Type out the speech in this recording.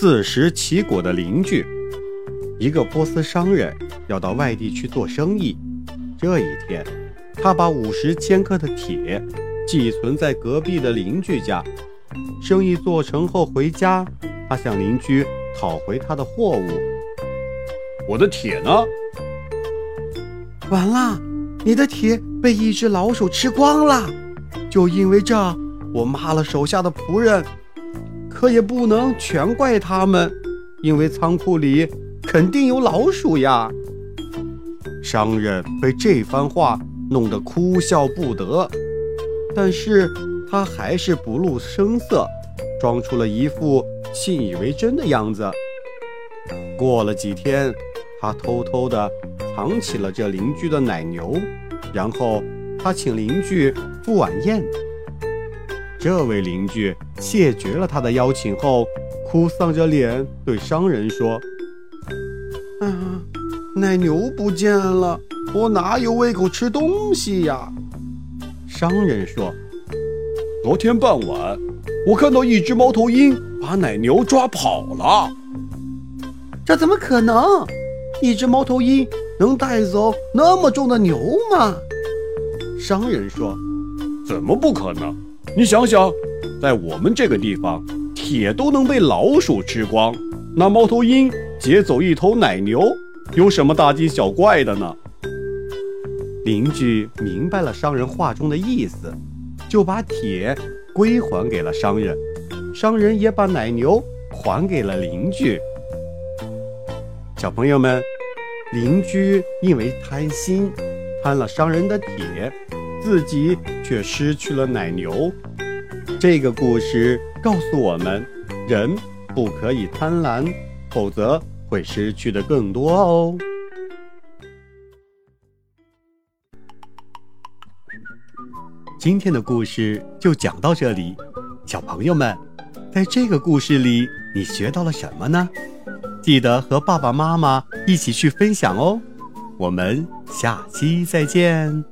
自食其果的邻居，一个波斯商人要到外地去做生意。这一天，他把五十千克的铁寄存在隔壁的邻居家。生意做成后回家，他向邻居讨回他的货物。我的铁呢？完了，你的铁被一只老鼠吃光了。就因为这，我骂了手下的仆人。可也不能全怪他们，因为仓库里肯定有老鼠呀。商人被这番话弄得哭笑不得，但是他还是不露声色，装出了一副信以为真的样子。过了几天，他偷偷地藏起了这邻居的奶牛，然后他请邻居赴晚宴。这位邻居谢绝了他的邀请后，哭丧着脸对商人说：“啊，奶牛不见了，我哪有胃口吃东西呀？”商人说：“昨天傍晚，我看到一只猫头鹰把奶牛抓跑了。这怎么可能？一只猫头鹰能带走那么重的牛吗？”商人说：“怎么不可能？”你想想，在我们这个地方，铁都能被老鼠吃光，那猫头鹰劫走一头奶牛，有什么大惊小怪的呢？邻居明白了商人话中的意思，就把铁归还给了商人，商人也把奶牛还给了邻居。小朋友们，邻居因为贪心，贪了商人的铁。自己却失去了奶牛。这个故事告诉我们，人不可以贪婪，否则会失去的更多哦。今天的故事就讲到这里，小朋友们，在这个故事里你学到了什么呢？记得和爸爸妈妈一起去分享哦。我们下期再见。